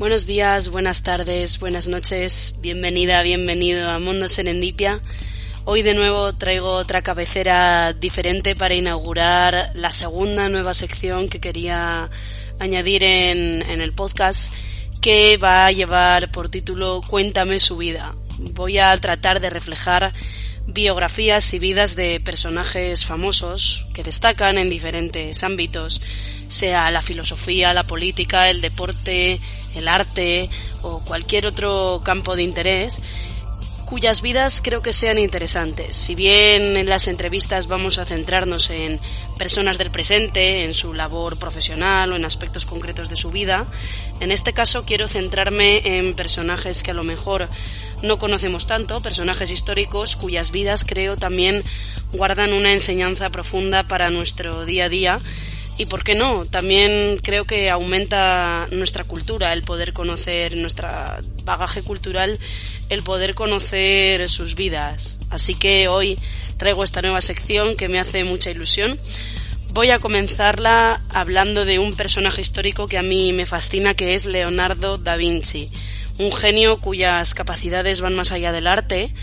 Buenos días, buenas tardes, buenas noches, bienvenida, bienvenido a Mundo Serendipia. Hoy de nuevo traigo otra cabecera diferente para inaugurar la segunda nueva sección que quería añadir en, en el podcast que va a llevar por título Cuéntame su vida. Voy a tratar de reflejar biografías y vidas de personajes famosos que destacan en diferentes ámbitos, sea la filosofía, la política, el deporte, el arte o cualquier otro campo de interés cuyas vidas creo que sean interesantes. Si bien en las entrevistas vamos a centrarnos en personas del presente, en su labor profesional o en aspectos concretos de su vida, en este caso quiero centrarme en personajes que a lo mejor no conocemos tanto, personajes históricos cuyas vidas creo también guardan una enseñanza profunda para nuestro día a día y por qué no, también creo que aumenta nuestra cultura, el poder conocer nuestra bagaje cultural, el poder conocer sus vidas. Así que hoy traigo esta nueva sección que me hace mucha ilusión. Voy a comenzarla hablando de un personaje histórico que a mí me fascina, que es Leonardo da Vinci, un genio cuyas capacidades van más allá del arte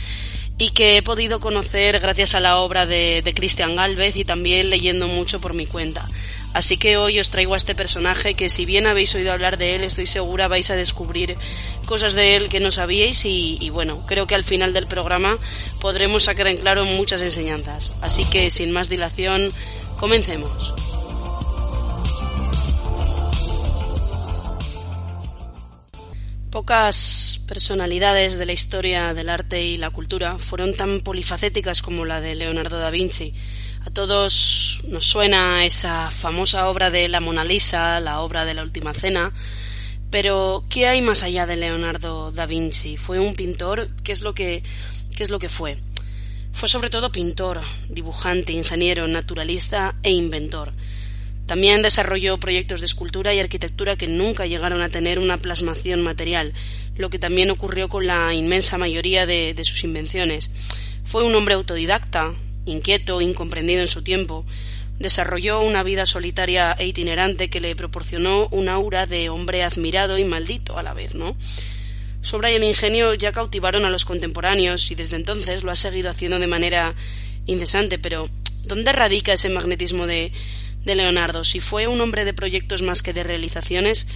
y que he podido conocer gracias a la obra de, de Christian Galvez y también leyendo mucho por mi cuenta. Así que hoy os traigo a este personaje que si bien habéis oído hablar de él, estoy segura vais a descubrir cosas de él que no sabíais y, y bueno, creo que al final del programa podremos sacar en claro muchas enseñanzas. Así que sin más dilación, comencemos. Pocas personalidades de la historia del arte y la cultura fueron tan polifacéticas como la de Leonardo da Vinci. A todos nos suena esa famosa obra de la Mona Lisa, la obra de la Última Cena, pero ¿qué hay más allá de Leonardo da Vinci? ¿Fue un pintor? ¿Qué es lo que, qué es lo que fue? Fue sobre todo pintor, dibujante, ingeniero, naturalista e inventor. También desarrolló proyectos de escultura y arquitectura que nunca llegaron a tener una plasmación material, lo que también ocurrió con la inmensa mayoría de, sus invenciones. Fue un hombre autodidacta, inquieto, incomprendido en su tiempo. Desarrolló una vida solitaria e itinerante que le proporcionó un aura de hombre admirado y maldito a la vez, ¿no? Su obra y el ingenio ya cautivaron a los contemporáneos y desde entonces lo ha seguido haciendo de manera incesante, pero ¿dónde radica ese magnetismo de, de Leonardo? Si fue un hombre de proyectos más que de realizaciones,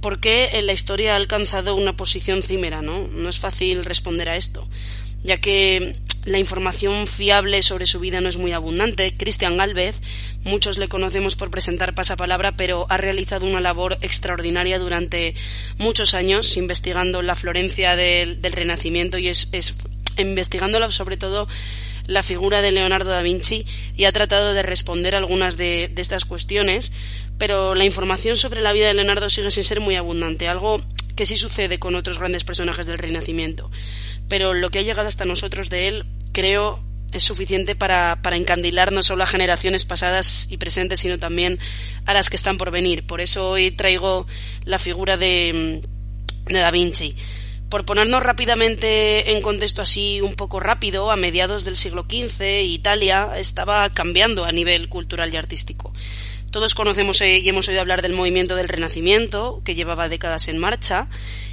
¿por qué en la historia ha alcanzado una posición cimera? No, no es fácil responder a esto, ya que la información fiable sobre su vida no es muy abundante. Cristian Galvez, muchos le conocemos por presentar pasapalabra, pero ha realizado una labor extraordinaria durante muchos años investigando la Florencia del, del Renacimiento y es, es investigándola sobre todo la figura de Leonardo da Vinci y ha tratado de responder algunas de, de, estas cuestiones, pero la información sobre la vida de Leonardo sigue sin ser muy abundante, algo que sí sucede con otros grandes personajes del Renacimiento. Pero lo que ha llegado hasta nosotros de él, creo, es suficiente para, para encandilar no solo a generaciones pasadas y presentes, sino también a las que están por venir. Por eso hoy traigo la figura de, de Da Vinci. Por ponernos rápidamente en contexto así un poco rápido, a mediados del siglo XV Italia estaba cambiando a nivel cultural y artístico. Todos conocemos y hemos oído hablar del movimiento del Renacimiento, que llevaba décadas en marcha,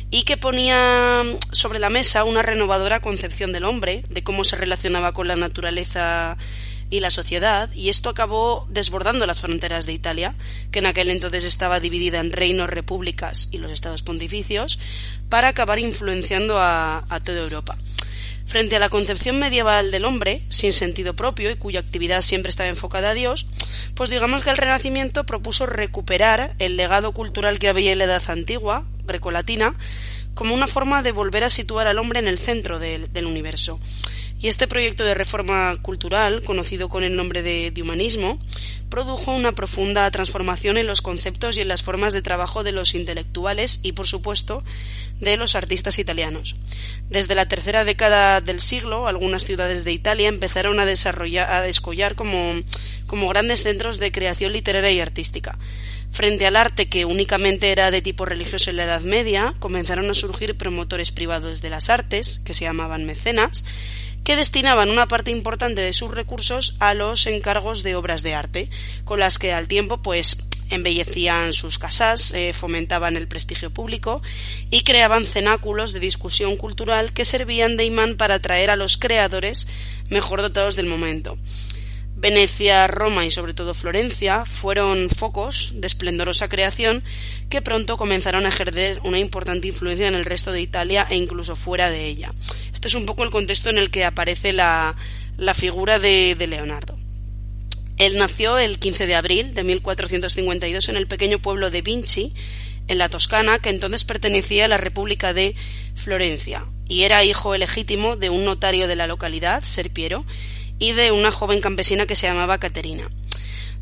y que ponía sobre la mesa una renovadora concepción del hombre, de cómo se relacionaba con la naturaleza y la sociedad, y esto acabó desbordando las fronteras de Italia, que en aquel entonces estaba dividida en reinos, repúblicas y los estados pontificios, para acabar influenciando a, toda Europa. Frente a la concepción medieval del hombre, sin sentido propio y cuya actividad siempre estaba enfocada a Dios, pues digamos que el Renacimiento propuso recuperar el legado cultural que había en la Edad Antigua, grecolatina, como una forma de volver a situar al hombre en el centro del universo. Y este proyecto de reforma cultural, conocido con el nombre de, humanismo, produjo una profunda transformación en los conceptos y en las formas de trabajo de los intelectuales y, por supuesto, de los artistas italianos. Desde la tercera década del siglo, algunas ciudades de Italia empezaron a desarrollar, a descollar como, como grandes centros de creación literaria y artística. Frente al arte que únicamente era de tipo religioso en la Edad Media, comenzaron a surgir promotores privados de las artes, que se llamaban mecenas, que destinaban una parte importante de sus recursos a los encargos de obras de arte, con las que al tiempo pues embellecían sus casas, eh, fomentaban el prestigio público y creaban cenáculos de discusión cultural que servían de imán para atraer a los creadores mejor dotados del momento. Venecia, Roma y sobre todo Florencia fueron focos de esplendorosa creación que pronto comenzaron a ejercer una importante influencia en el resto de Italia e incluso fuera de ella. Este es un poco el contexto en el que aparece la, figura de, de Leonardo. Él nació el 15 de abril de 1452 en el pequeño pueblo de Vinci, en la Toscana, que entonces pertenecía a la República de Florencia, y era hijo legítimo de un notario de la localidad, Serpiero, y de una joven campesina que se llamaba Caterina.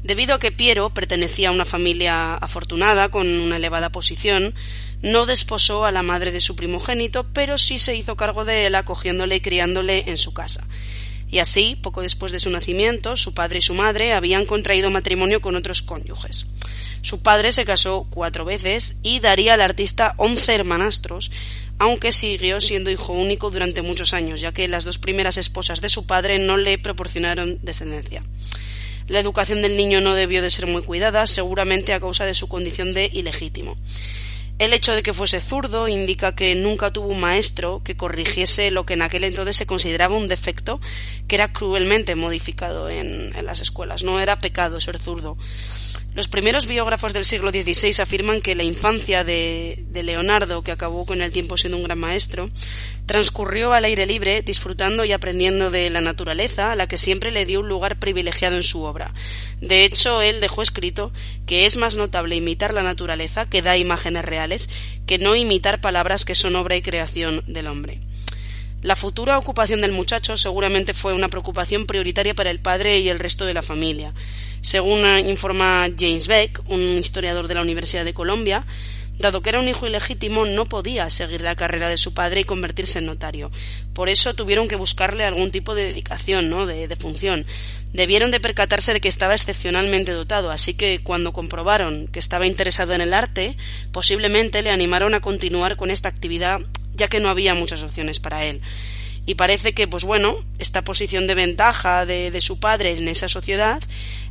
Debido a que Piero pertenecía a una familia afortunada con una elevada posición, no desposó a la madre de su primogénito, pero sí se hizo cargo de él acogiéndole y criándole en su casa. Y así, poco después de su nacimiento, su padre y su madre habían contraído matrimonio con otros cónyuges. Su padre se casó cuatro veces y daría al artista once hermanastros, aunque siguió siendo hijo único durante muchos años, ya que las dos primeras esposas de su padre no le proporcionaron descendencia. La educación del niño no debió de ser muy cuidada, seguramente a causa de su condición de ilegítimo. El hecho de que fuese zurdo indica que nunca tuvo un maestro que corrigiese lo que en aquel entonces se consideraba un defecto que era cruelmente modificado en, en las escuelas. No era pecado ser zurdo. Los primeros biógrafos del siglo XVI afirman que la infancia de, Leonardo, que acabó con el tiempo siendo un gran maestro, transcurrió al aire libre, disfrutando y aprendiendo de la naturaleza, a la que siempre le dio un lugar privilegiado en su obra. De hecho, él dejó escrito que es más notable imitar la naturaleza, que da imágenes reales, que no imitar palabras que son obra y creación del hombre. La futura ocupación del muchacho seguramente fue una preocupación prioritaria para el padre y el resto de la familia. Según informa James Beck, un historiador de la Universidad de Colombia, dado que era un hijo ilegítimo, no podía seguir la carrera de su padre y convertirse en notario. Por eso tuvieron que buscarle algún tipo de dedicación, ¿no? de, función. Debieron de percatarse de que estaba excepcionalmente dotado, así que cuando comprobaron que estaba interesado en el arte, posiblemente le animaron a continuar con esta actividad ya que no había muchas opciones para él. Y parece que, pues bueno, esta posición de ventaja de, su padre en esa sociedad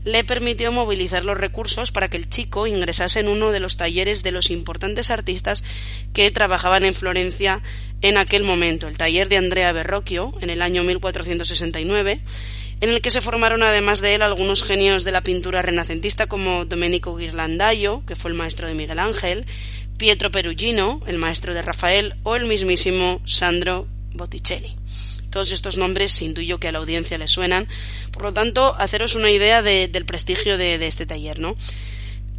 le permitió movilizar los recursos para que el chico ingresase en uno de los talleres de los importantes artistas que trabajaban en Florencia en aquel momento, el taller de Andrea Verrocchio, en el año 1469, en el que se formaron además de él algunos genios de la pintura renacentista como Domenico Ghirlandaio, que fue el maestro de Miguel Ángel, Pietro Perugino, el maestro de Rafael, o el mismísimo Sandro Botticelli. Todos estos nombres intuyo que a la audiencia le suenan, por lo tanto, haceros una idea del prestigio de, este taller, ¿no?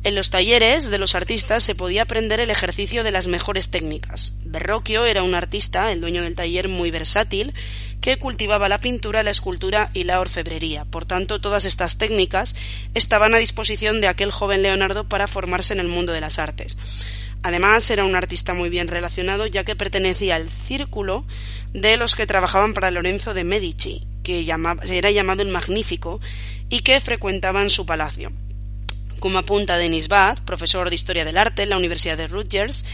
En los talleres de los artistas se podía aprender el ejercicio de las mejores técnicas. Berroquio era un artista, el dueño del taller, muy versátil, que cultivaba la pintura, la escultura y la orfebrería. Por tanto, todas estas técnicas estaban a disposición de aquel joven Leonardo para formarse en el mundo de las artes. Además, era un artista muy bien relacionado, ya que pertenecía al círculo de los que trabajaban para Lorenzo de Medici, que era llamado el Magnífico, y que frecuentaban su palacio. Como apunta Denis Bath, profesor de Historia del Arte en la Universidad de Rutgers,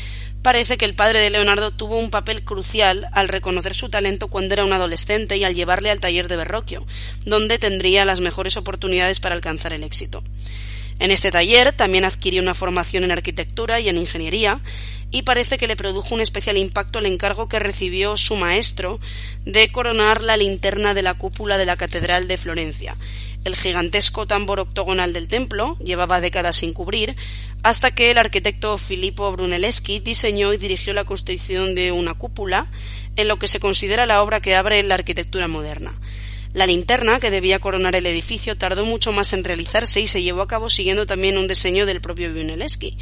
parece que el padre de Leonardo tuvo un papel crucial al reconocer su talento cuando era un adolescente y al llevarle al taller de Verrocchio, donde tendría las mejores oportunidades para alcanzar el éxito. En este taller también adquirió una formación en arquitectura y en ingeniería y parece que le produjo un especial impacto el encargo que recibió su maestro de coronar la linterna de la cúpula de la Catedral de Florencia. El gigantesco tambor octogonal del templo llevaba décadas sin cubrir, hasta que el arquitecto Filippo Brunelleschi diseñó y dirigió la construcción de una cúpula en lo que se considera la obra que abre la arquitectura moderna. La linterna, que debía coronar el edificio, tardó mucho más en realizarse y se llevó a cabo siguiendo también un diseño del propio Brunelleschi.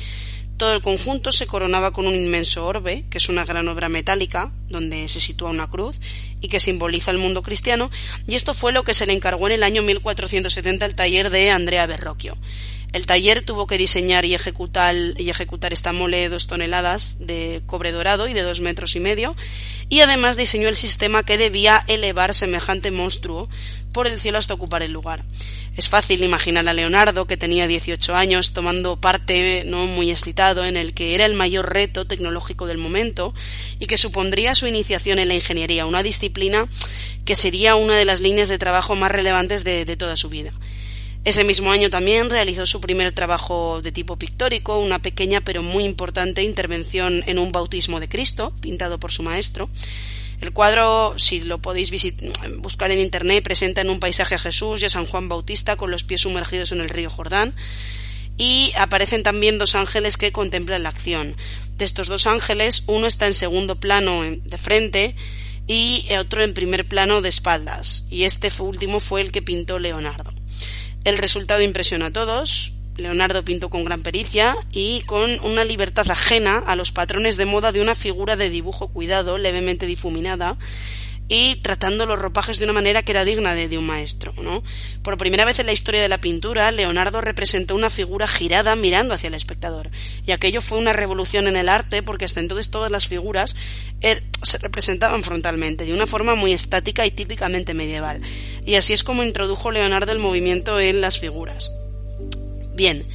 Todo el conjunto se coronaba con un inmenso orbe, que es una gran obra metálica, donde se sitúa una cruz y que simboliza el mundo cristiano, y esto fue lo que se le encargó en el año 1470 al taller de Andrea Berrocchio. El taller tuvo que diseñar y ejecutar, y ejecutar esta mole de dos toneladas de cobre dorado y de dos metros y medio, y además diseñó el sistema que debía elevar semejante monstruo por el cielo hasta ocupar el lugar. Es fácil imaginar a Leonardo, que tenía 18 años, tomando parte no muy excitado en el que era el mayor reto tecnológico del momento y que supondría su iniciación en la ingeniería, una disciplina que sería una de las líneas de trabajo más relevantes de, de toda su vida. Ese mismo año también realizó su primer trabajo de tipo pictórico, una pequeña pero muy importante intervención en un bautismo de Cristo, pintado por su maestro. El cuadro, si lo podéis buscar en internet, presenta en un paisaje a Jesús y a San Juan Bautista con los pies sumergidos en el río Jordán. Y aparecen también dos ángeles que contemplan la acción. De estos dos ángeles, uno está en segundo plano de frente y otro en primer plano de espaldas. Y este último fue el que pintó Leonardo. El resultado impresiona a todos. Leonardo pintó con gran pericia y con una libertad ajena a los patrones de moda de una figura de dibujo cuidado, levemente difuminada, y tratando los ropajes de una manera que era digna de, un maestro. ¿no? Por primera vez en la historia de la pintura, Leonardo representó una figura girada mirando hacia el espectador. Y aquello fue una revolución en el arte porque hasta entonces todas las figuras er, se representaban frontalmente, de una forma muy estática y típicamente medieval. Y así es como introdujo Leonardo el movimiento en las figuras. Bien,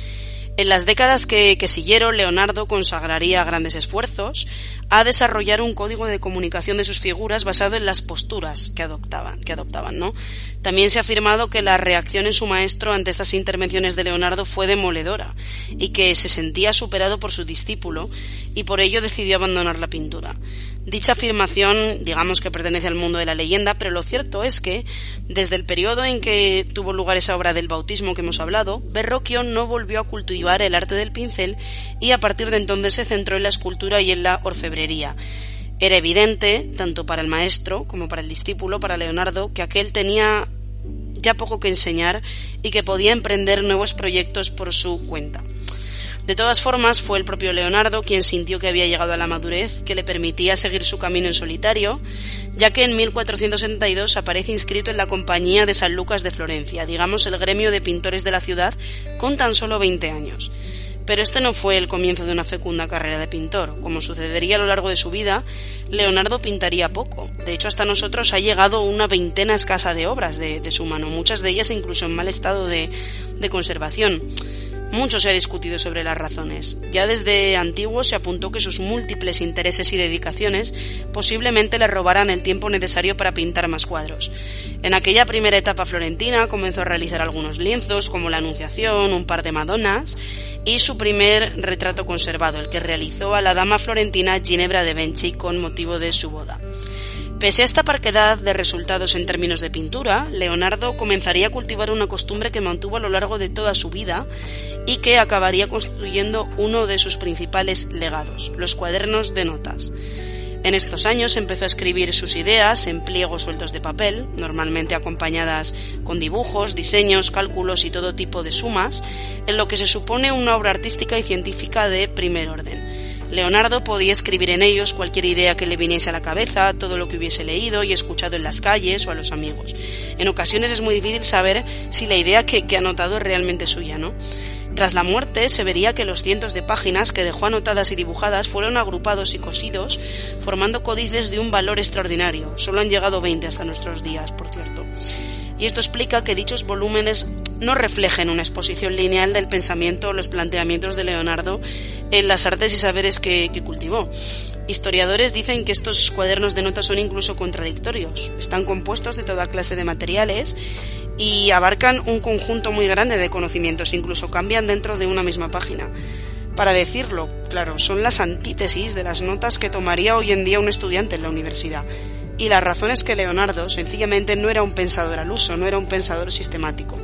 en las décadas que, siguieron, Leonardo consagraría grandes esfuerzos a desarrollar un código de comunicación de sus figuras basado en las posturas que adoptaban, ¿no? También se ha afirmado que la reacción en su maestro ante estas intervenciones de Leonardo fue demoledora y que se sentía superado por su discípulo y por ello decidió abandonar la pintura. Dicha afirmación, digamos que pertenece al mundo de la leyenda, pero lo cierto es que, desde el periodo en que tuvo lugar esa obra del bautismo que hemos hablado, Verrocchio no volvió a cultivar el arte del pincel y a partir de entonces se centró en la escultura y en la orfebrería. Era evidente, tanto para el maestro como para el discípulo, para Leonardo, que aquel tenía ya poco que enseñar y que podía emprender nuevos proyectos por su cuenta. De todas formas, fue el propio Leonardo quien sintió que había llegado a la madurez que le permitía seguir su camino en solitario, ya que en 1472 aparece inscrito en la Compañía de San Lucas de Florencia, digamos el gremio de pintores de la ciudad, con tan solo 20 años. Pero este no fue el comienzo de una fecunda carrera de pintor. Como sucedería a lo largo de su vida, Leonardo pintaría poco. De hecho, hasta nosotros ha llegado una veintena escasa de obras de, su mano, muchas de ellas incluso en mal estado de conservación. Mucho se ha discutido sobre las razones. Ya desde antiguo se apuntó que sus múltiples intereses y dedicaciones posiblemente le robaran el tiempo necesario para pintar más cuadros. En aquella primera etapa florentina comenzó a realizar algunos lienzos como la Anunciación, un par de Madonas y su primer retrato conservado, el que realizó a la dama florentina Ginebra de Benchi con motivo de su boda. Pese a esta parquedad de resultados en términos de pintura, Leonardo comenzaría a cultivar una costumbre que mantuvo a lo largo de toda su vida y que acabaría constituyendo uno de sus principales legados, los cuadernos de notas. En estos años empezó a escribir sus ideas en pliegos sueltos de papel, normalmente acompañadas con dibujos, diseños, cálculos y todo tipo de sumas, en lo que se supone una obra artística y científica de primer orden. Leonardo podía escribir en ellos cualquier idea que le viniese a la cabeza, todo lo que hubiese leído y escuchado en las calles o a los amigos. En ocasiones es muy difícil saber si la idea que, ha anotado es realmente suya, ¿no? Tras la muerte se vería que los cientos de páginas que dejó anotadas y dibujadas fueron agrupados y cosidos, formando códices de un valor extraordinario. Solo han llegado 20 hasta nuestros días, por cierto. Y esto explica que dichos volúmenes no reflejen una exposición lineal del pensamiento o los planteamientos de Leonardo en las artes y saberes que, cultivó. Historiadores dicen que estos cuadernos de notas son incluso contradictorios. Están compuestos de toda clase de materiales y abarcan un conjunto muy grande de conocimientos, incluso cambian dentro de una misma página. Para decirlo, claro, son las antítesis de las notas que tomaría hoy en día un estudiante en la universidad. Y la razón es que Leonardo sencillamente no era un pensador al uso, no era un pensador sistemático.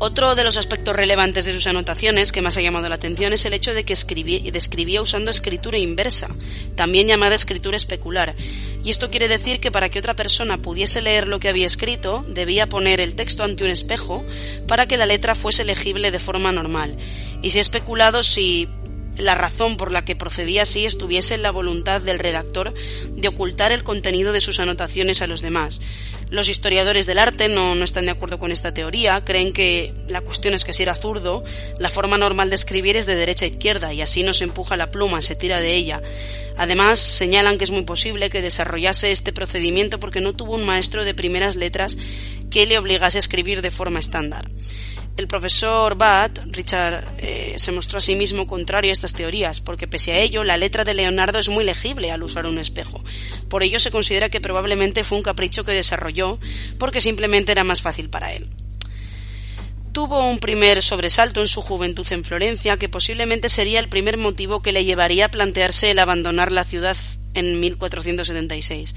Otro de los aspectos relevantes de sus anotaciones que más ha llamado la atención es el hecho de que escribía, usando escritura inversa, también llamada escritura especular. Y esto quiere decir que para que otra persona pudiese leer lo que había escrito, debía poner el texto ante un espejo para que la letra fuese legible de forma normal. Y se ha especulado si la razón por la que procedía así estuviese en la voluntad del redactor de ocultar el contenido de sus anotaciones a los demás. Los historiadores del arte no, no, están de acuerdo con esta teoría, creen que la cuestión es que si era zurdo, la forma normal de escribir es de derecha a izquierda y así no se empuja la pluma, se tira de ella. Además, señalan que es muy posible que desarrollase este procedimiento porque no tuvo un maestro de primeras letras que le obligase a escribir de forma estándar. El profesor Batt, Richard, eh, se mostró a sí mismo contrario a estas teorías, porque pese a ello, la letra de Leonardo es muy legible al usar un espejo. Por ello se considera que probablemente fue un capricho que desarrolló, porque simplemente era más fácil para él. Tuvo un primer sobresalto en su juventud en Florencia, que posiblemente sería el primer motivo que le llevaría a plantearse el abandonar la ciudad en 1476.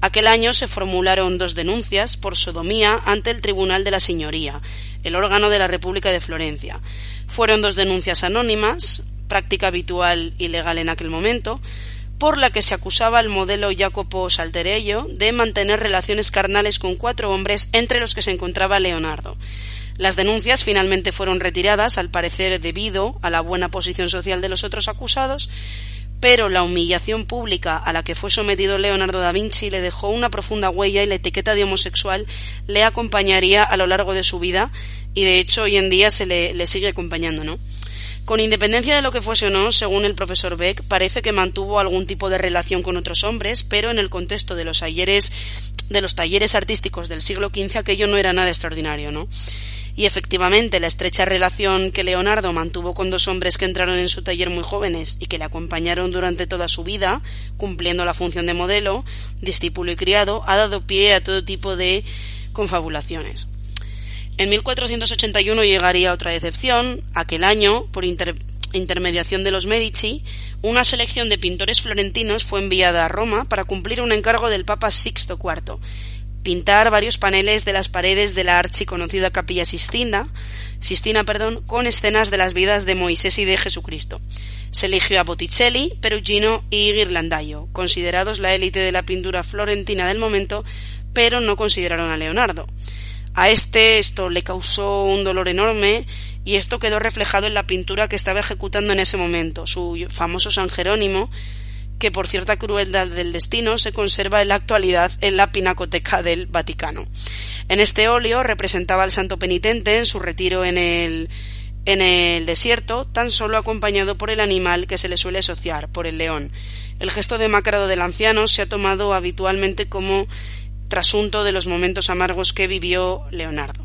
Aquel año se formularon dos denuncias por sodomía ante el Tribunal de la Señoría, el órgano de la República de Florencia. Fueron dos denuncias anónimas, práctica habitual y legal en aquel momento, por la que se acusaba al modelo Jacopo Salterello de mantener relaciones carnales con cuatro hombres entre los que se encontraba Leonardo. Las denuncias finalmente fueron retiradas, al parecer debido a la buena posición social de los otros acusados, pero la humillación pública a la que fue sometido Leonardo da Vinci le dejó una profunda huella y la etiqueta de homosexual le acompañaría a lo largo de su vida y de hecho hoy en día se le, sigue acompañando, ¿no? Con independencia de lo que fuese o no, según el profesor Beck, parece que mantuvo algún tipo de relación con otros hombres, pero en el contexto de los talleres, de los talleres artísticos del siglo XV aquello no era nada extraordinario, ¿no? Y efectivamente la estrecha relación que Leonardo mantuvo con dos hombres que entraron en su taller muy jóvenes y que le acompañaron durante toda su vida, cumpliendo la función de modelo, discípulo y criado, ha dado pie a todo tipo de confabulaciones. En 1481 llegaría otra decepción. Aquel año, por intermediación de los Medici, una selección de pintores florentinos fue enviada a Roma para cumplir un encargo del Papa Sixto IV pintar varios paneles de las paredes de la archiconocida capilla Sistina, Sistina perdón, con escenas de las vidas de Moisés y de Jesucristo. Se eligió a Botticelli, Perugino y Ghirlandaio, considerados la élite de la pintura florentina del momento, pero no consideraron a Leonardo. A este esto le causó un dolor enorme y esto quedó reflejado en la pintura que estaba ejecutando en ese momento, su famoso San Jerónimo, que por cierta crueldad del destino se conserva en la actualidad en la Pinacoteca del Vaticano. En este óleo representaba al santo penitente en su retiro en el en el desierto, tan solo acompañado por el animal que se le suele asociar, por el león. El gesto demacrado del anciano se ha tomado habitualmente como trasunto de los momentos amargos que vivió Leonardo.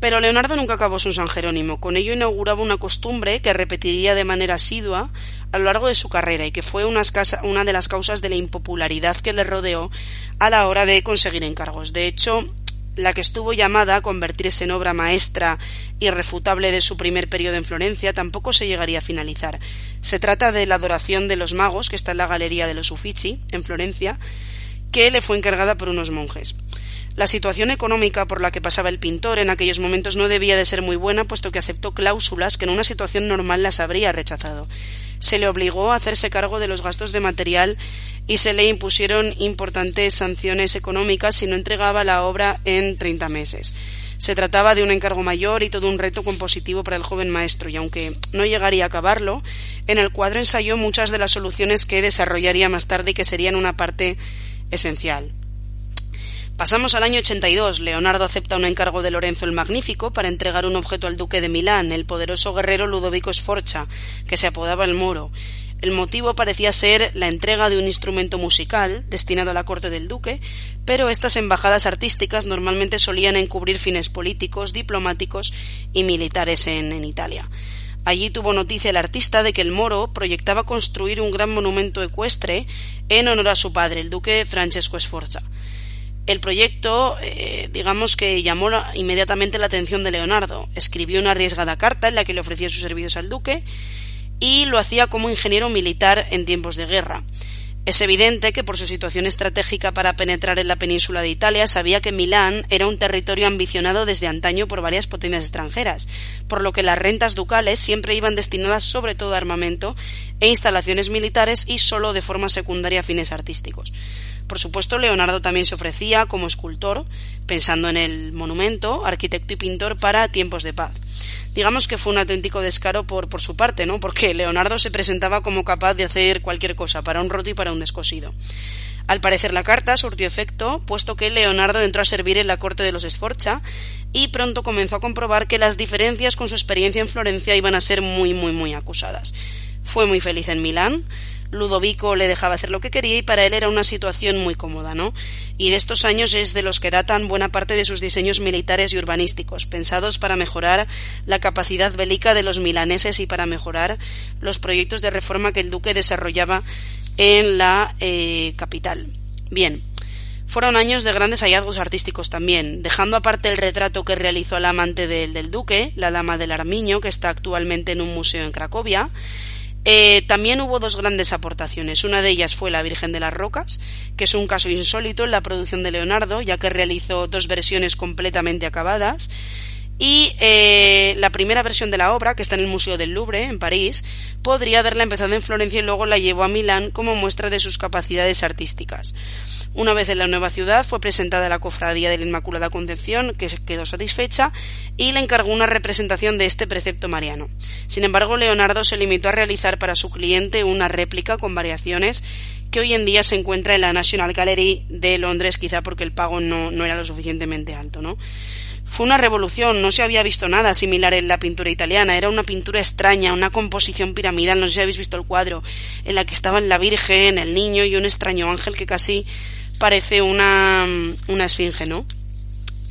Pero Leonardo nunca acabó su San Jerónimo. Con ello inauguraba una costumbre que repetiría de manera asidua a lo largo de su carrera y que fue una, de las causas de la impopularidad que le rodeó a la hora de conseguir encargos. De hecho, la que estuvo llamada a convertirse en obra maestra irrefutable de su primer periodo en Florencia, tampoco se llegaría a finalizar. Se trata de la adoración de los magos, que está en la Galería de los Uffizi, en Florencia, que le fue encargada por unos monjes. La situación económica por la que pasaba el pintor en aquellos momentos no debía de ser muy buena, puesto que aceptó cláusulas que en una situación normal las habría rechazado. Se le obligó a hacerse cargo de los gastos de material y se le impusieron importantes sanciones económicas si no entregaba la obra en treinta meses. Se trataba de un encargo mayor y todo un reto compositivo para el joven maestro, y aunque no llegaría a acabarlo, en el cuadro ensayó muchas de las soluciones que desarrollaría más tarde y que serían una parte esencial. Pasamos al año 82. Leonardo acepta un encargo de Lorenzo el Magnífico para entregar un objeto al duque de Milán, el poderoso guerrero Ludovico Sforza, que se apodaba el Moro. El motivo parecía ser la entrega de un instrumento musical destinado a la corte del duque, pero estas embajadas artísticas normalmente solían encubrir fines políticos, diplomáticos y militares en, Italia. Allí tuvo noticia el artista de que el moro proyectaba construir un gran monumento ecuestre en honor a su padre, el duque Francesco Sforza. El proyecto, eh, digamos que llamó inmediatamente la atención de Leonardo. Escribió una arriesgada carta en la que le ofrecía sus servicios al duque y lo hacía como ingeniero militar en tiempos de guerra. Es evidente que por su situación estratégica para penetrar en la península de Italia sabía que Milán era un territorio ambicionado desde antaño por varias potencias extranjeras, por lo que las rentas ducales siempre iban destinadas sobre todo a armamento e instalaciones militares y solo de forma secundaria a fines artísticos. Por supuesto, Leonardo también se ofrecía como escultor, pensando en el monumento, arquitecto y pintor para tiempos de paz. Digamos que fue un auténtico descaro por, por su parte, ¿no? Porque Leonardo se presentaba como capaz de hacer cualquier cosa, para un roto y para un descosido. Al parecer la carta surtió efecto, puesto que Leonardo entró a servir en la corte de los Sforza y pronto comenzó a comprobar que las diferencias con su experiencia en Florencia iban a ser muy, muy, muy acusadas. Fue muy feliz en Milán, Ludovico le dejaba hacer lo que quería y para él era una situación muy cómoda, ¿no? Y de estos años es de los que datan buena parte de sus diseños militares y urbanísticos, pensados para mejorar la capacidad bélica de los milaneses y para mejorar los proyectos de reforma que el duque desarrollaba en la eh, capital. Bien, fueron años de grandes hallazgos artísticos también, dejando aparte el retrato que realizó la amante del duque, la dama del Armiño, que está actualmente en un museo en Cracovia, eh, también hubo dos grandes aportaciones. Una de ellas fue La Virgen de las Rocas, que es un caso insólito en la producción de Leonardo, ya que realizó dos versiones completamente acabadas. Y eh, la primera versión de la obra, que está en el Museo del Louvre, en París, podría haberla empezado en Florencia y luego la llevó a Milán como muestra de sus capacidades artísticas. Una vez en la nueva ciudad fue presentada a la Cofradía de la Inmaculada Concepción, que quedó satisfecha, y le encargó una representación de este precepto mariano. Sin embargo, Leonardo se limitó a realizar para su cliente una réplica con variaciones que hoy en día se encuentra en la National Gallery de Londres, quizá porque el pago no, no era lo suficientemente alto, ¿no? Fue una revolución, no se había visto nada similar en la pintura italiana, era una pintura extraña, una composición piramidal, no sé si habéis visto el cuadro, en la que estaban la Virgen, el niño y un extraño ángel que casi parece una, una esfinge, ¿no?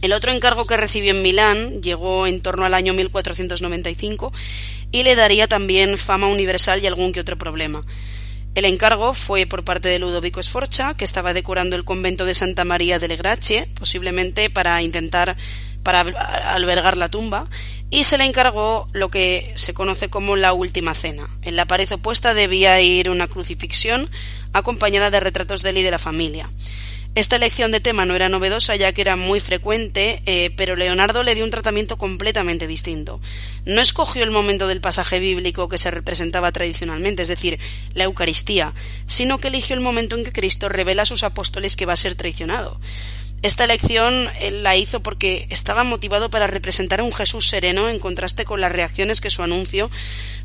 El otro encargo que recibió en Milán llegó en torno al año 1495 y le daría también fama universal y algún que otro problema. El encargo fue por parte de Ludovico Sforza, que estaba decorando el convento de Santa María delle Grazie, posiblemente para intentar para albergar la tumba y se le encargó lo que se conoce como la última cena. En la pared opuesta debía ir una crucifixión acompañada de retratos de él y de la familia. Esta elección de tema no era novedosa ya que era muy frecuente, eh, pero Leonardo le dio un tratamiento completamente distinto. No escogió el momento del pasaje bíblico que se representaba tradicionalmente, es decir, la Eucaristía, sino que eligió el momento en que Cristo revela a sus apóstoles que va a ser traicionado. Esta elección la hizo porque estaba motivado para representar a un Jesús sereno en contraste con las reacciones que su anuncio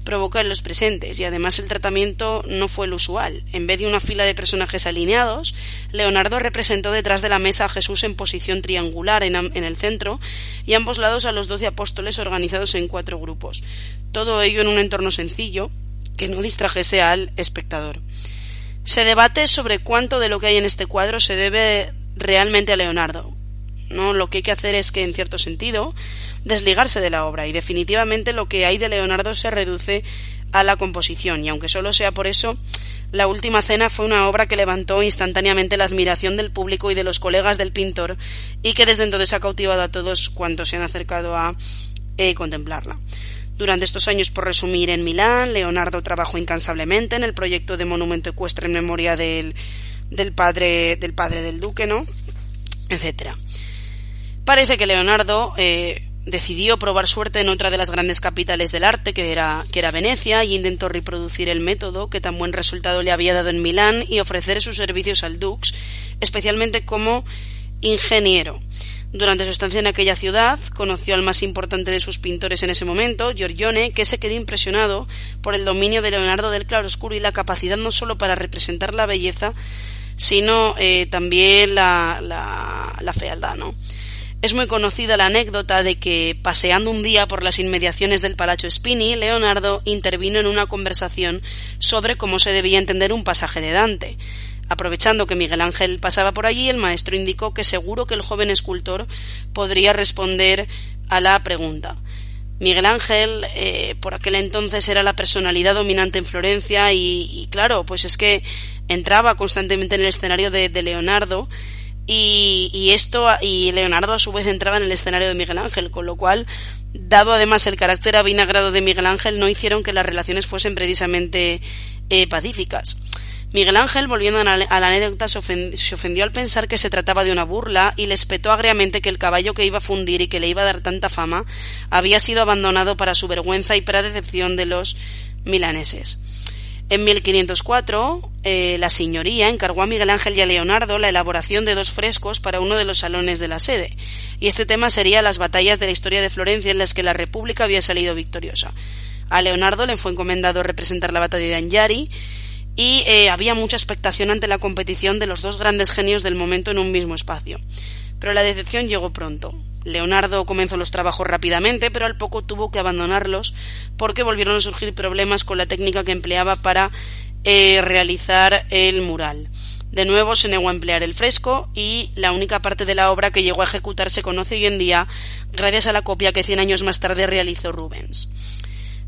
provoca en los presentes y además el tratamiento no fue el usual. En vez de una fila de personajes alineados, Leonardo representó detrás de la mesa a Jesús en posición triangular en, en el centro y a ambos lados a los doce apóstoles organizados en cuatro grupos. Todo ello en un entorno sencillo que no distrajese al espectador. Se debate sobre cuánto de lo que hay en este cuadro se debe realmente a Leonardo. ¿no? Lo que hay que hacer es que, en cierto sentido, desligarse de la obra y definitivamente lo que hay de Leonardo se reduce a la composición y aunque solo sea por eso, La Última Cena fue una obra que levantó instantáneamente la admiración del público y de los colegas del pintor y que desde entonces ha cautivado a todos cuantos se han acercado a eh, contemplarla. Durante estos años, por resumir, en Milán, Leonardo trabajó incansablemente en el proyecto de monumento ecuestre en memoria del del padre del padre del duque, ¿no? etcétera. Parece que Leonardo eh, decidió probar suerte en otra de las grandes capitales del arte, que era, que era Venecia, y intentó reproducir el método que tan buen resultado le había dado en Milán y ofrecer sus servicios al Dux, especialmente como ingeniero. Durante su estancia en aquella ciudad, conoció al más importante de sus pintores en ese momento, Giorgione, que se quedó impresionado por el dominio de Leonardo del claroscuro y la capacidad no solo para representar la belleza, sino eh, también la, la, fealdad, ¿no? Es muy conocida la anécdota de que, paseando un día por las inmediaciones del Palacio Spini, Leonardo intervino en una conversación sobre cómo se debía entender un pasaje de Dante. Aprovechando que Miguel Ángel pasaba por allí, el maestro indicó que seguro que el joven escultor podría responder a la pregunta. Miguel Ángel eh, por aquel entonces era la personalidad dominante en Florencia y, claro, pues es que entraba constantemente en el escenario de, Leonardo y, esto y Leonardo a su vez entraba en el escenario de Miguel Ángel, con lo cual, dado además el carácter avinagrado de Miguel Ángel, no hicieron que las relaciones fuesen precisamente eh, pacíficas. Miguel Ángel, volviendo a la, anécdota, se, ofendió al pensar que se trataba de una burla y le espetó agriamente que el caballo que iba a fundir y que le iba a dar tanta fama había sido abandonado para su vergüenza y para decepción de los milaneses. En 1504, eh, la señoría encargó a Miguel Ángel y a Leonardo la elaboración de dos frescos para uno de los salones de la sede, y este tema sería las batallas de la historia de Florencia en las que la República había salido victoriosa. A Leonardo le fue encomendado representar la batalla de Anjari, y eh, había mucha expectación ante la competición de los dos grandes genios del momento en un mismo espacio. Pero la decepción llegó pronto. Leonardo comenzó los trabajos rápidamente, pero al poco tuvo que abandonarlos porque volvieron a surgir problemas con la técnica que empleaba para eh, realizar el mural. De nuevo se negó a emplear el fresco y la única parte de la obra que llegó a ejecutar se conoce hoy en día gracias a la copia que cien años más tarde realizó Rubens.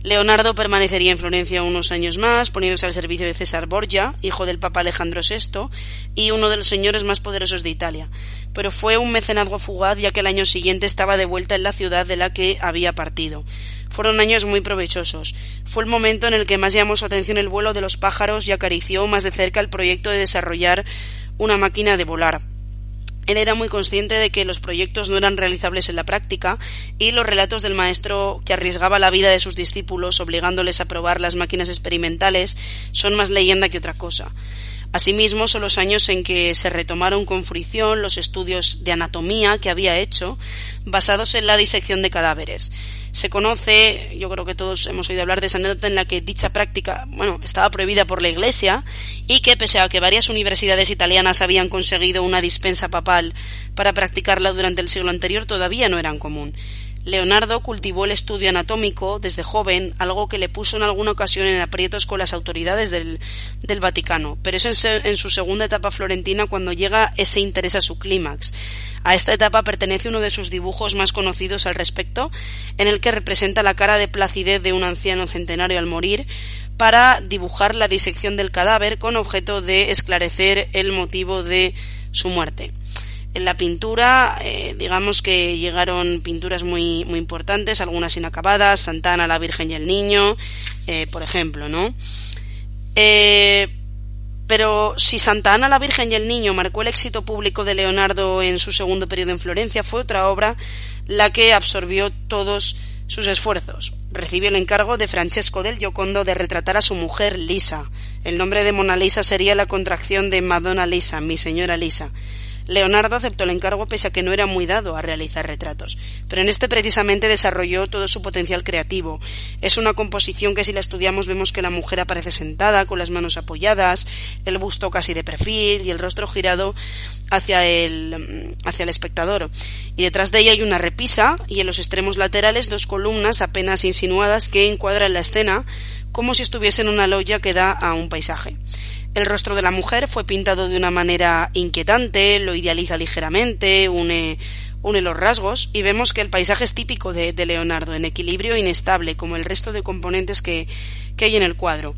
Leonardo permanecería en Florencia unos años más, poniéndose al servicio de César Borgia, hijo del Papa Alejandro VI y uno de los señores más poderosos de Italia. Pero fue un mecenazgo fugaz, ya que el año siguiente estaba de vuelta en la ciudad de la que había partido. Fueron años muy provechosos. Fue el momento en el que más llamó su atención el vuelo de los pájaros y acarició más de cerca el proyecto de desarrollar una máquina de volar. Él era muy consciente de que los proyectos no eran realizables en la práctica y los relatos del maestro que arriesgaba la vida de sus discípulos obligándoles a probar las máquinas experimentales son más leyenda que otra cosa. Asimismo, son los años en que se retomaron con fruición los estudios de anatomía que había hecho, basados en la disección de cadáveres. Se conoce, yo creo que todos hemos oído hablar de esa anécdota en la que dicha práctica, bueno, estaba prohibida por la Iglesia y que pese a que varias universidades italianas habían conseguido una dispensa papal para practicarla durante el siglo anterior, todavía no eran común. Leonardo cultivó el estudio anatómico desde joven, algo que le puso en alguna ocasión en aprietos con las autoridades del, del Vaticano, pero es en, en, su segunda etapa florentina cuando llega ese interés a su clímax. A esta etapa pertenece uno de sus dibujos más conocidos al respecto, en el que representa la cara de placidez de un anciano centenario al morir, para dibujar la disección del cadáver con objeto de esclarecer el motivo de su muerte. En la pintura, eh, digamos que llegaron pinturas muy, muy importantes, algunas inacabadas, Santana, la Virgen y el Niño, eh, por ejemplo, ¿no? Eh, pero si Santa Ana, la Virgen y el Niño marcó el éxito público de Leonardo en su segundo periodo en Florencia, fue otra obra la que absorbió todos sus esfuerzos. Recibió el encargo de Francesco del Giocondo de retratar a su mujer Lisa. El nombre de Mona Lisa sería la contracción de Madonna Lisa, mi señora Lisa. Leonardo aceptó el encargo pese a que no era muy dado a realizar retratos, pero en este precisamente desarrolló todo su potencial creativo. Es una composición que si la estudiamos vemos que la mujer aparece sentada, con las manos apoyadas, el busto casi de perfil y el rostro girado hacia el, hacia el espectador. Y detrás de ella hay una repisa y en los extremos laterales dos columnas apenas insinuadas que encuadran la escena como si estuviese en una loya que da a un paisaje. El rostro de la mujer fue pintado de una manera inquietante, lo idealiza ligeramente, une, une los rasgos y vemos que el paisaje es típico de, Leonardo, en equilibrio inestable, como el resto de componentes que, que hay en el cuadro.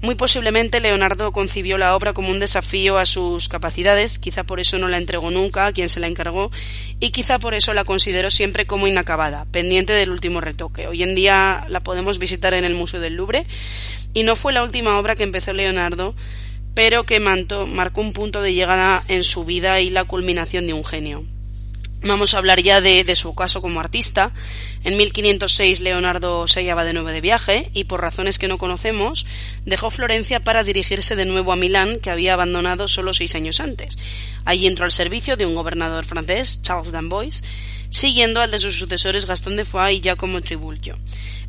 Muy posiblemente Leonardo concibió la obra como un desafío a sus capacidades, quizá por eso no la entregó nunca a quien se la encargó, y quizá por eso la consideró siempre como inacabada, pendiente del último retoque. Hoy en día la podemos visitar en el Museo del Louvre, y no fue la última obra que empezó Leonardo, pero que marcó un punto de llegada en su vida y la culminación de un genio. Vamos a hablar ya de, su caso como artista. En 1506 Leonardo se hallaba de nuevo de viaje y por razones que no conocemos dejó Florencia para dirigirse de nuevo a Milán que había abandonado solo seis años antes. Allí entró al servicio de un gobernador francés, Charles d'Amboise, siguiendo al de sus sucesores Gastón de Foix y Giacomo Tribulchio.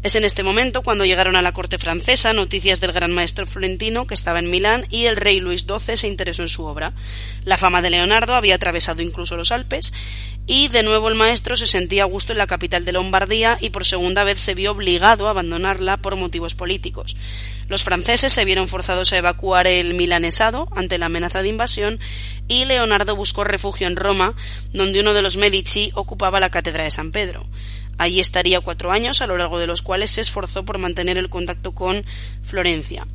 Es en este momento cuando llegaron a la corte francesa noticias del gran maestro florentino que estaba en Milán y el rey Luis XII se interesó en su obra. La fama de Leonardo había atravesado incluso los Alpes y de nuevo el maestro se sentía a gusto en la capital de Lombardía y por segunda vez se vio obligado a abandonarla por motivos políticos. Los franceses se vieron forzados a evacuar el milanesado ante la amenaza de invasión y Leonardo buscó refugio en Roma, donde uno de los Medici ocupaba la cátedra de San Pedro. Allí estaría cuatro años, a lo largo de los cuales se esforzó por mantener el contacto con Florencia.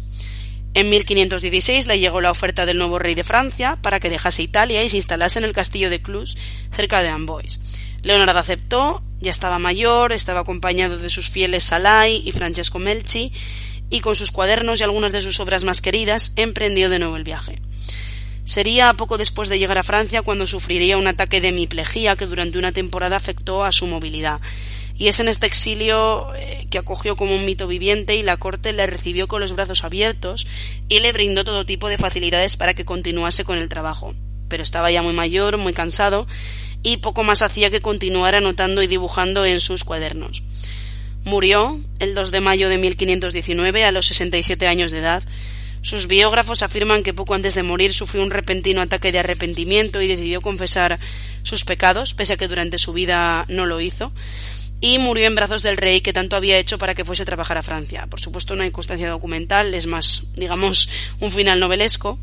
En 1516 le llegó la oferta del nuevo rey de Francia para que dejase Italia y se instalase en el castillo de Clus, cerca de Amboise. Leonardo aceptó, ya estaba mayor, estaba acompañado de sus fieles Salai y Francesco Melchi, y con sus cuadernos y algunas de sus obras más queridas emprendió de nuevo el viaje. Sería poco después de llegar a Francia cuando sufriría un ataque de hemiplegia que durante una temporada afectó a su movilidad y es en este exilio eh, que acogió como un mito viviente y la corte le recibió con los brazos abiertos y le brindó todo tipo de facilidades para que continuase con el trabajo. Pero estaba ya muy mayor, muy cansado, y poco más hacía que continuar anotando y dibujando en sus cuadernos. Murió el 2 de mayo de 1519 a los 67 años de edad. Sus biógrafos afirman que poco antes de morir sufrió un repentino ataque de arrepentimiento y decidió confesar sus pecados, pese a que durante su vida no lo hizo, y murió en brazos del rey que tanto había hecho para que fuese a trabajar a Francia. Por supuesto, no hay constancia documental, es más, digamos, un final novelesco,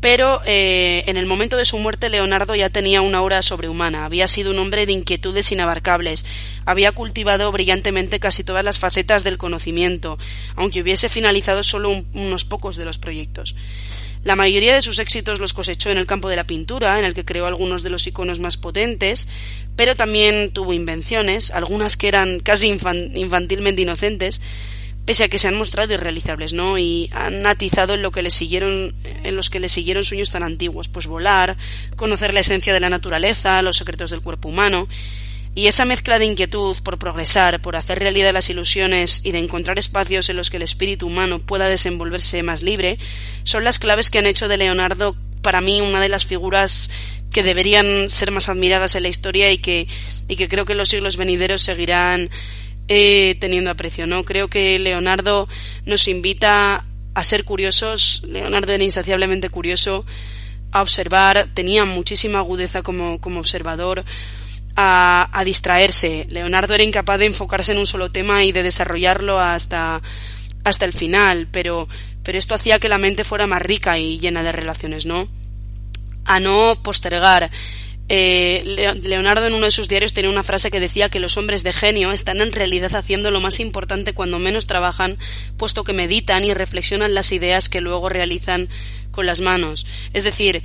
pero eh, en el momento de su muerte Leonardo ya tenía una aura sobrehumana, había sido un hombre de inquietudes inabarcables, había cultivado brillantemente casi todas las facetas del conocimiento, aunque hubiese finalizado solo unos pocos de los proyectos. La mayoría de sus éxitos los cosechó en el campo de la pintura, en el que creó algunos de los iconos más potentes, pero también tuvo invenciones, algunas que eran casi infantilmente inocentes, pese a que se han mostrado irrealizables, ¿no? Y han atizado en lo que le siguieron, en los que le siguieron sueños tan antiguos, pues volar, conocer la esencia de la naturaleza, los secretos del cuerpo humano, y esa mezcla de inquietud por progresar, por hacer realidad las ilusiones y de encontrar espacios en los que el espíritu humano pueda desenvolverse más libre, son las claves que han hecho de Leonardo para mí una de las figuras que deberían ser más admiradas en la historia y que, y que creo que los siglos venideros seguirán eh, teniendo aprecio, ¿no? Creo que Leonardo nos invita a ser curiosos. Leonardo era insaciablemente curioso a observar, tenía muchísima agudeza como, como observador, a, a, distraerse. Leonardo era incapaz de enfocarse en un solo tema y de desarrollarlo hasta, hasta el final, pero, pero esto hacía que la mente fuera más rica y llena de relaciones, ¿no? A no postergar eh, Leonardo en uno de sus diarios tenía una frase que decía que los hombres de genio están en realidad haciendo lo más importante cuando menos trabajan, puesto que meditan y reflexionan las ideas que luego realizan con las manos. Es decir,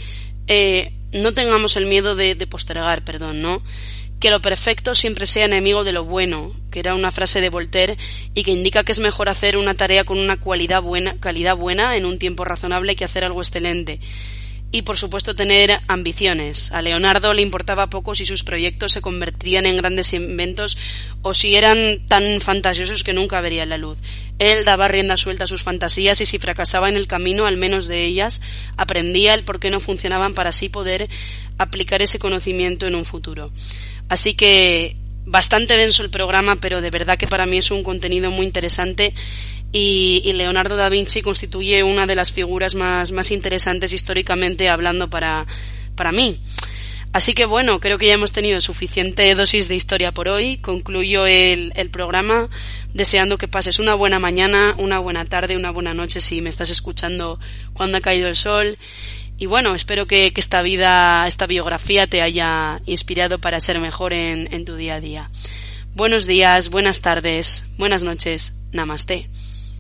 eh, no tengamos el miedo de, de postergar, perdón, ¿no? que lo perfecto siempre sea enemigo de lo bueno, que era una frase de Voltaire y que indica que es mejor hacer una tarea con una cualidad buena, calidad buena en un tiempo razonable que hacer algo excelente y por supuesto tener ambiciones. A Leonardo le importaba poco si sus proyectos se convertirían en grandes inventos o si eran tan fantasiosos que nunca verían la luz. Él daba rienda suelta a sus fantasías y si fracasaba en el camino, al menos de ellas, aprendía el por qué no funcionaban para así poder aplicar ese conocimiento en un futuro. Así que bastante denso el programa, pero de verdad que para mí es un contenido muy interesante y, Leonardo da Vinci constituye una de las figuras más, más interesantes históricamente hablando para, para mí. Así que bueno, creo que ya hemos tenido suficiente dosis de historia por hoy. Concluyo el, el, programa deseando que pases una buena mañana, una buena tarde, una buena noche si me estás escuchando cuando ha caído el sol. Y bueno, espero que, que esta vida, esta biografía te haya inspirado para ser mejor en, en tu día a día. Buenos días, buenas tardes, buenas noches. Namaste.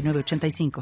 85